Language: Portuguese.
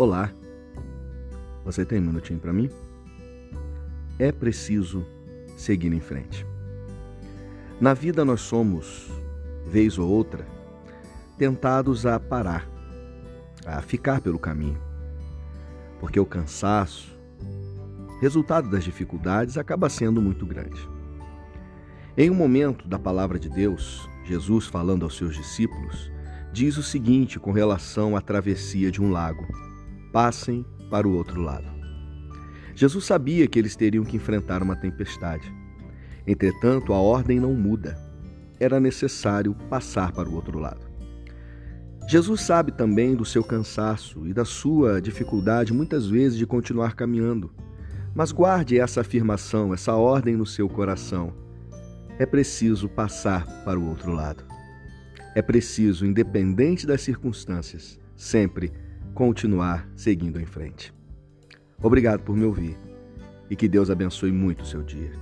Olá, você tem um minutinho para mim? É preciso seguir em frente. Na vida nós somos, vez ou outra, tentados a parar, a ficar pelo caminho, porque o cansaço, resultado das dificuldades, acaba sendo muito grande. Em um momento da palavra de Deus, Jesus falando aos seus discípulos, diz o seguinte com relação à travessia de um lago passem para o outro lado. Jesus sabia que eles teriam que enfrentar uma tempestade. Entretanto, a ordem não muda. Era necessário passar para o outro lado. Jesus sabe também do seu cansaço e da sua dificuldade muitas vezes de continuar caminhando. Mas guarde essa afirmação, essa ordem no seu coração. É preciso passar para o outro lado. É preciso, independente das circunstâncias, sempre continuar seguindo em frente. Obrigado por me ouvir e que Deus abençoe muito o seu dia.